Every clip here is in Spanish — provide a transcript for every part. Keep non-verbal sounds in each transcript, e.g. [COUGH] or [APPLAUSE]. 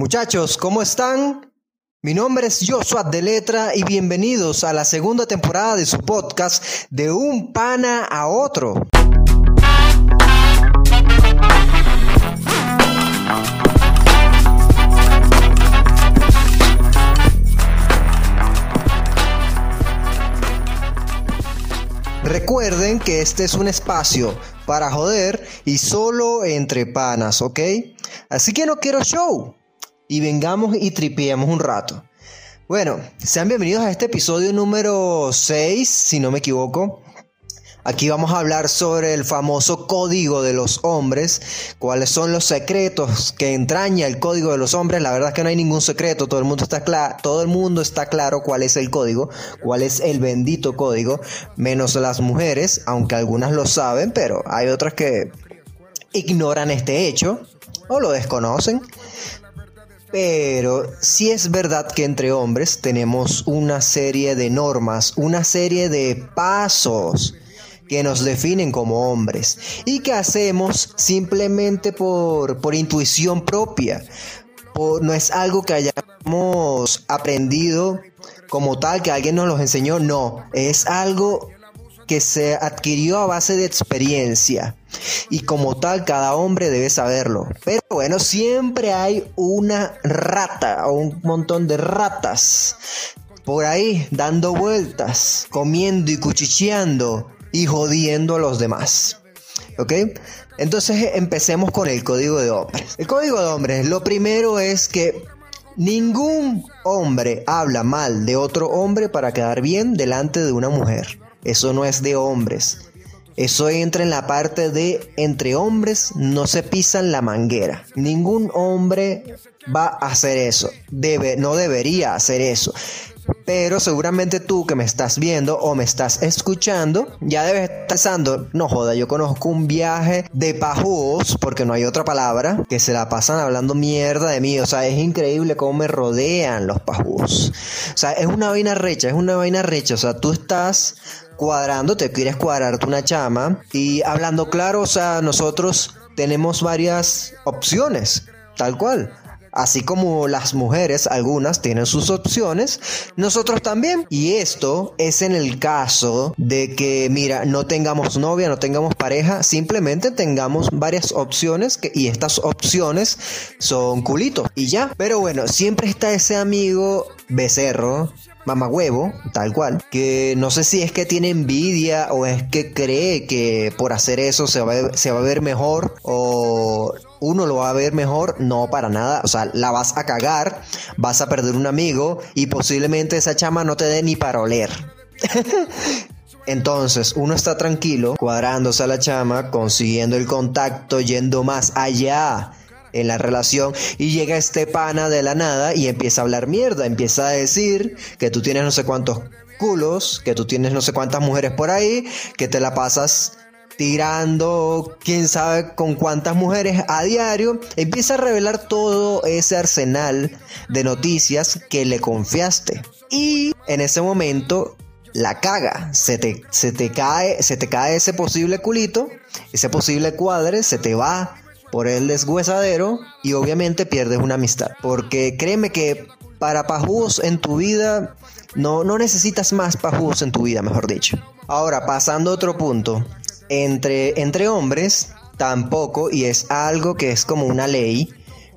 Muchachos, ¿cómo están? Mi nombre es Joshua de Letra y bienvenidos a la segunda temporada de su podcast De un pana a otro. Recuerden que este es un espacio para joder y solo entre panas, ¿ok? Así que no quiero show y vengamos y tripiemos un rato. Bueno, sean bienvenidos a este episodio número 6, si no me equivoco. Aquí vamos a hablar sobre el famoso código de los hombres, cuáles son los secretos que entraña el código de los hombres. La verdad es que no hay ningún secreto, todo el mundo está claro, todo el mundo está claro cuál es el código, cuál es el bendito código, menos las mujeres, aunque algunas lo saben, pero hay otras que ignoran este hecho o lo desconocen. Pero sí es verdad que entre hombres tenemos una serie de normas, una serie de pasos que nos definen como hombres y que hacemos simplemente por, por intuición propia. no es algo que hayamos aprendido como tal, que alguien nos los enseñó, no, es algo que se adquirió a base de experiencia y como tal cada hombre debe saberlo. Pero bueno, siempre hay una rata o un montón de ratas por ahí dando vueltas, comiendo y cuchicheando y jodiendo a los demás. ¿Ok? Entonces empecemos con el código de hombres. El código de hombres, lo primero es que ningún hombre habla mal de otro hombre para quedar bien delante de una mujer. Eso no es de hombres. Eso entra en la parte de entre hombres no se pisan la manguera. Ningún hombre va a hacer eso. Debe, no debería hacer eso. Pero seguramente tú que me estás viendo o me estás escuchando, ya debes estar pensando, no joda, yo conozco un viaje de pajúos, porque no hay otra palabra, que se la pasan hablando mierda de mí. O sea, es increíble cómo me rodean los pajúos. O sea, es una vaina recha, es una vaina recha. O sea, tú estás cuadrando, te quieres cuadrarte una chama y hablando claro, o sea, nosotros tenemos varias opciones, tal cual. Así como las mujeres, algunas tienen sus opciones, nosotros también. Y esto es en el caso de que, mira, no tengamos novia, no tengamos pareja, simplemente tengamos varias opciones que, y estas opciones son culitos y ya. Pero bueno, siempre está ese amigo becerro huevo, tal cual, que no sé si es que tiene envidia o es que cree que por hacer eso se va, a, se va a ver mejor o uno lo va a ver mejor, no para nada, o sea, la vas a cagar, vas a perder un amigo y posiblemente esa chama no te dé ni para oler. [LAUGHS] Entonces uno está tranquilo, cuadrándose a la chama, consiguiendo el contacto, yendo más allá en la relación y llega este pana de la nada y empieza a hablar mierda, empieza a decir que tú tienes no sé cuántos culos, que tú tienes no sé cuántas mujeres por ahí, que te la pasas tirando quién sabe con cuántas mujeres a diario, empieza a revelar todo ese arsenal de noticias que le confiaste. Y en ese momento la caga, se te, se te cae, se te cae ese posible culito, ese posible cuadre, se te va por el deshuesadero y obviamente pierdes una amistad. Porque créeme que para pajúos en tu vida no, no necesitas más pajúos en tu vida, mejor dicho. Ahora, pasando a otro punto, entre, entre hombres tampoco, y es algo que es como una ley,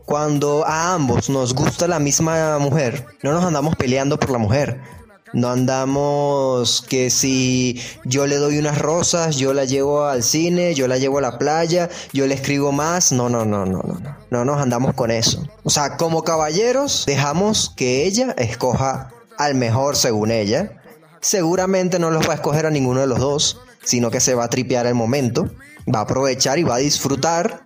cuando a ambos nos gusta la misma mujer, no nos andamos peleando por la mujer. No andamos que si yo le doy unas rosas, yo la llevo al cine, yo la llevo a la playa, yo le escribo más. No, no, no, no, no, no. No nos andamos con eso. O sea, como caballeros, dejamos que ella escoja al mejor según ella. Seguramente no los va a escoger a ninguno de los dos, sino que se va a tripear el momento, va a aprovechar y va a disfrutar.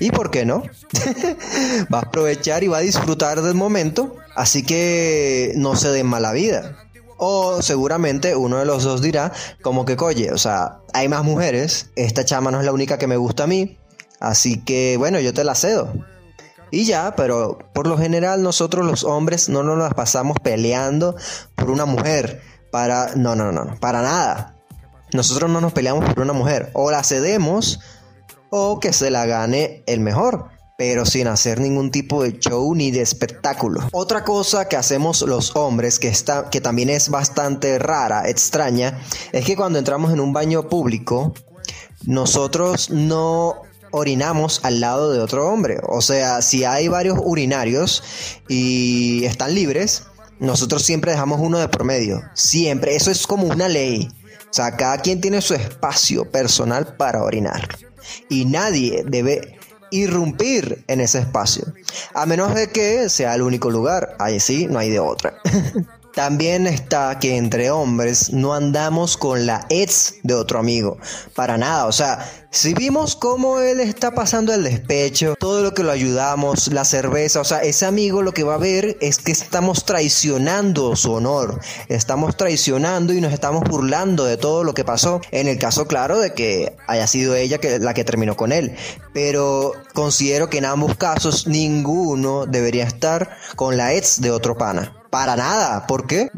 ¿Y por qué no? [LAUGHS] va a aprovechar y va a disfrutar del momento. Así que no se den mala vida. O seguramente uno de los dos dirá, como que, coye, o sea, hay más mujeres, esta chama no es la única que me gusta a mí, así que bueno, yo te la cedo. Y ya, pero por lo general nosotros los hombres no nos las pasamos peleando por una mujer. Para. No, no, no, para nada. Nosotros no nos peleamos por una mujer. O la cedemos o que se la gane el mejor. Pero sin hacer ningún tipo de show ni de espectáculo. Otra cosa que hacemos los hombres, que, está, que también es bastante rara, extraña, es que cuando entramos en un baño público, nosotros no orinamos al lado de otro hombre. O sea, si hay varios urinarios y están libres, nosotros siempre dejamos uno de promedio. Siempre. Eso es como una ley. O sea, cada quien tiene su espacio personal para orinar. Y nadie debe irrumpir en ese espacio. A menos de que sea el único lugar. Ahí sí, no hay de otra. [LAUGHS] También está que entre hombres no andamos con la ex de otro amigo. Para nada. O sea, si vimos cómo él está pasando el despecho, todo lo que lo ayudamos, la cerveza, o sea, ese amigo lo que va a ver es que estamos traicionando su honor. Estamos traicionando y nos estamos burlando de todo lo que pasó. En el caso, claro, de que haya sido ella la que terminó con él. Pero considero que en ambos casos ninguno debería estar con la ex de otro pana. Para nada, ¿por qué?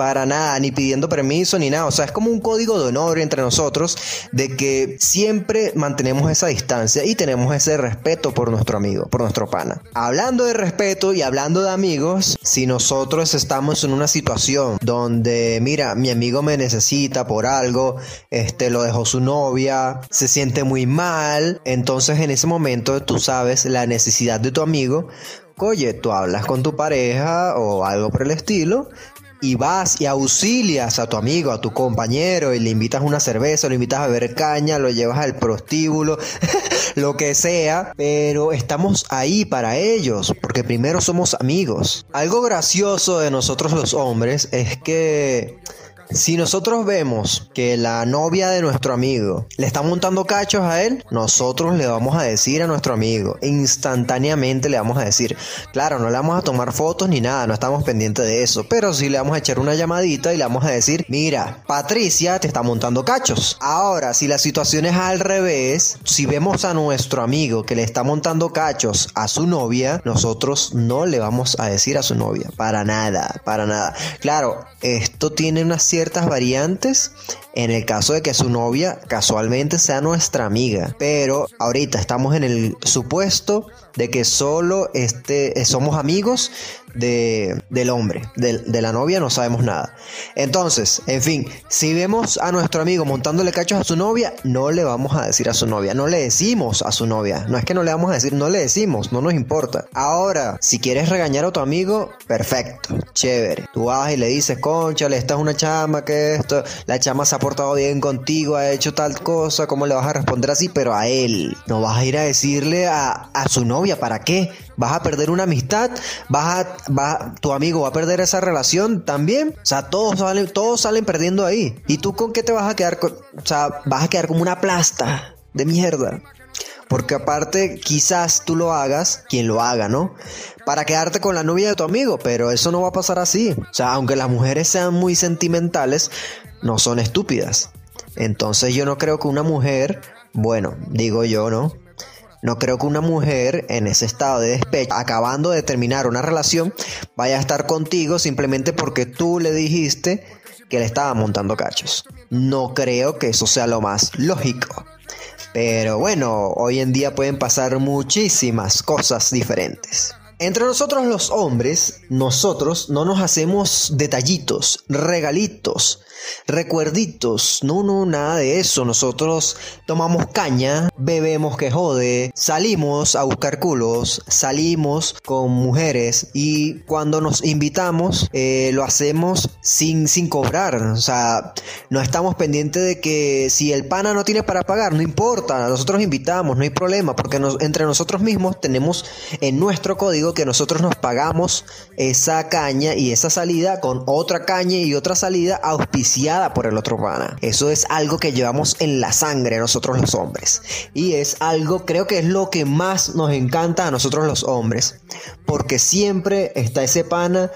Para nada, ni pidiendo permiso ni nada. O sea, es como un código de honor entre nosotros de que siempre mantenemos esa distancia y tenemos ese respeto por nuestro amigo, por nuestro pana. Hablando de respeto y hablando de amigos, si nosotros estamos en una situación donde, mira, mi amigo me necesita por algo, este lo dejó su novia, se siente muy mal, entonces en ese momento tú sabes la necesidad de tu amigo, oye, tú hablas con tu pareja o algo por el estilo y vas y auxilias a tu amigo, a tu compañero y le invitas una cerveza, lo invitas a beber caña, lo llevas al prostíbulo, [LAUGHS] lo que sea, pero estamos ahí para ellos, porque primero somos amigos. Algo gracioso de nosotros los hombres es que si nosotros vemos que la novia de nuestro amigo le está montando cachos a él, nosotros le vamos a decir a nuestro amigo, instantáneamente le vamos a decir, claro, no le vamos a tomar fotos ni nada, no estamos pendientes de eso, pero sí le vamos a echar una llamadita y le vamos a decir, mira, Patricia te está montando cachos. Ahora, si la situación es al revés, si vemos a nuestro amigo que le está montando cachos a su novia, nosotros no le vamos a decir a su novia, para nada, para nada. Claro, esto tiene una cierta ciertas variantes en el caso de que su novia casualmente sea nuestra amiga. Pero ahorita estamos en el supuesto de que solo este, somos amigos de, del hombre, de, la novia no sabemos nada. Entonces, en fin, si vemos a nuestro amigo montándole cachos a su novia, no le vamos a decir a su novia, no le decimos a su novia. No es que no le vamos a decir, no le decimos, no nos importa. Ahora, si quieres regañar a tu amigo, perfecto, chévere. Tú vas y le dices, concha, esta es una chama, que esto, la chama se portado bien contigo, ha hecho tal cosa, ¿cómo le vas a responder así? Pero a él, no vas a ir a decirle a, a su novia, ¿para qué? vas a perder una amistad, vas a, tu amigo va a perder esa relación también. O sea, todos salen, todos salen perdiendo ahí. ¿Y tú con qué te vas a quedar? o sea, vas a quedar como una plasta de mierda. Porque aparte, quizás tú lo hagas, quien lo haga, ¿no? Para quedarte con la novia de tu amigo, pero eso no va a pasar así. O sea, aunque las mujeres sean muy sentimentales, no son estúpidas. Entonces yo no creo que una mujer, bueno, digo yo, ¿no? No creo que una mujer en ese estado de despecho, acabando de terminar una relación, vaya a estar contigo simplemente porque tú le dijiste que le estaba montando cachos. No creo que eso sea lo más lógico. Pero bueno, hoy en día pueden pasar muchísimas cosas diferentes. Entre nosotros los hombres, nosotros no nos hacemos detallitos, regalitos, recuerditos, no, no, nada de eso. Nosotros tomamos caña, bebemos que jode, salimos a buscar culos, salimos con mujeres y cuando nos invitamos eh, lo hacemos sin, sin cobrar. O sea, no estamos pendientes de que si el pana no tiene para pagar, no importa, nosotros invitamos, no hay problema, porque entre nosotros mismos tenemos en nuestro código que nosotros nos pagamos esa caña y esa salida con otra caña y otra salida auspiciada por el otro pana. Eso es algo que llevamos en la sangre nosotros los hombres. Y es algo, creo que es lo que más nos encanta a nosotros los hombres. Porque siempre está ese pana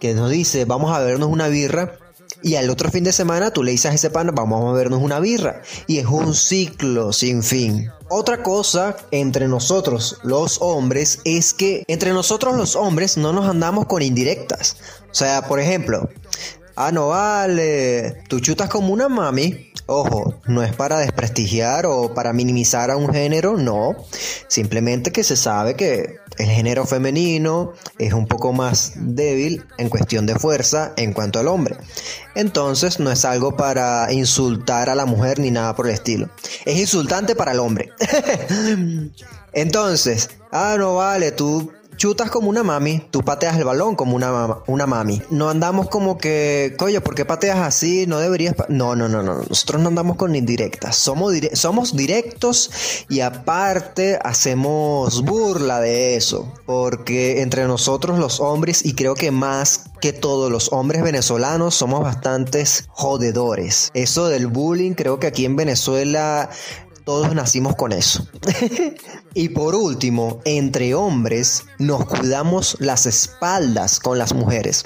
que nos dice, vamos a vernos una birra. Y al otro fin de semana tú le dices a ese pana, vamos a vernos una birra. Y es un ciclo sin fin. Otra cosa entre nosotros los hombres es que entre nosotros los hombres no nos andamos con indirectas. O sea, por ejemplo, Ah, no vale. Tú chutas como una mami. Ojo, no es para desprestigiar o para minimizar a un género, no. Simplemente que se sabe que el género femenino es un poco más débil en cuestión de fuerza en cuanto al hombre. Entonces no es algo para insultar a la mujer ni nada por el estilo. Es insultante para el hombre. [LAUGHS] Entonces, ah, no vale, tú chutas como una mami, tú pateas el balón como una, una mami. No andamos como que, coño, ¿por qué pateas así? No deberías... no, no, no, no. Nosotros no andamos con indirectas. Somos, somos directos y aparte hacemos burla de eso. Porque entre nosotros los hombres, y creo que más que todos los hombres venezolanos, somos bastantes jodedores. Eso del bullying, creo que aquí en Venezuela todos nacimos con eso. [LAUGHS] y por último, entre hombres nos cuidamos las espaldas con las mujeres.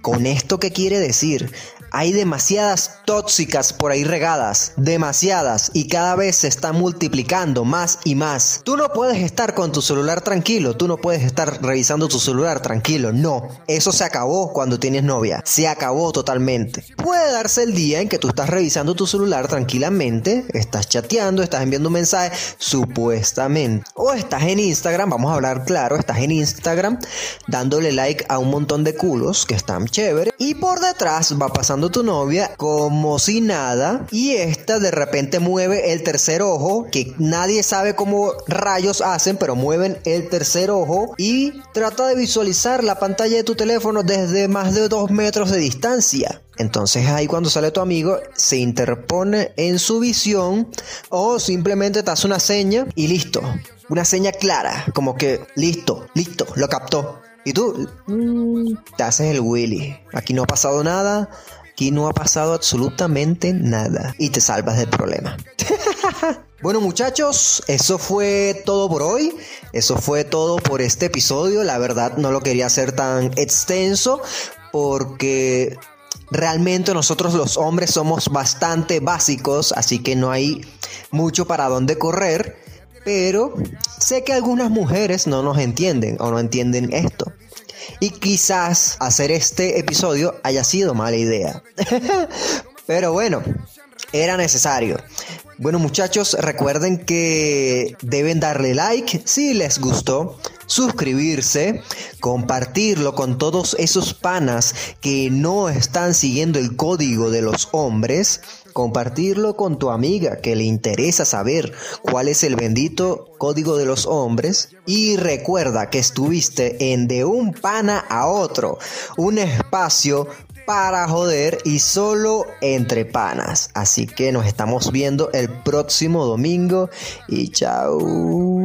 ¿Con esto qué quiere decir? Hay demasiadas tóxicas por ahí regadas, demasiadas, y cada vez se está multiplicando más y más. Tú no puedes estar con tu celular tranquilo, tú no puedes estar revisando tu celular tranquilo, no. Eso se acabó cuando tienes novia, se acabó totalmente. Puede darse el día en que tú estás revisando tu celular tranquilamente, estás chateando, estás enviando un mensaje, supuestamente. O estás en Instagram, vamos a hablar claro, estás en Instagram dándole like a un montón de culos que están chéveres, y por detrás va pasando tu novia como si nada y esta de repente mueve el tercer ojo que nadie sabe cómo rayos hacen pero mueven el tercer ojo y trata de visualizar la pantalla de tu teléfono desde más de dos metros de distancia. Entonces ahí cuando sale tu amigo se interpone en su visión o simplemente te hace una seña y listo. Una seña clara, como que listo, listo, lo captó. Y tú mm, te haces el Willy. Aquí no ha pasado nada. Aquí no ha pasado absolutamente nada y te salvas del problema. [LAUGHS] Bueno muchachos, eso fue todo por hoy. Eso fue todo por este episodio. La verdad no lo quería hacer tan extenso porque realmente nosotros los hombres somos bastante básicos, así que no hay mucho para dónde correr. Pero sé que algunas mujeres no nos entienden o no entienden esto. Y quizás hacer este episodio haya sido mala idea. [LAUGHS] Pero bueno, era necesario. Bueno muchachos, recuerden que deben darle like si les gustó, suscribirse, compartirlo con todos esos panas que no están siguiendo el código de los hombres compartirlo con tu amiga que le interesa saber cuál es el bendito código de los hombres y recuerda que estuviste en de un pana a otro, un espacio para joder y solo entre panas. Así que nos estamos viendo el próximo domingo y chao.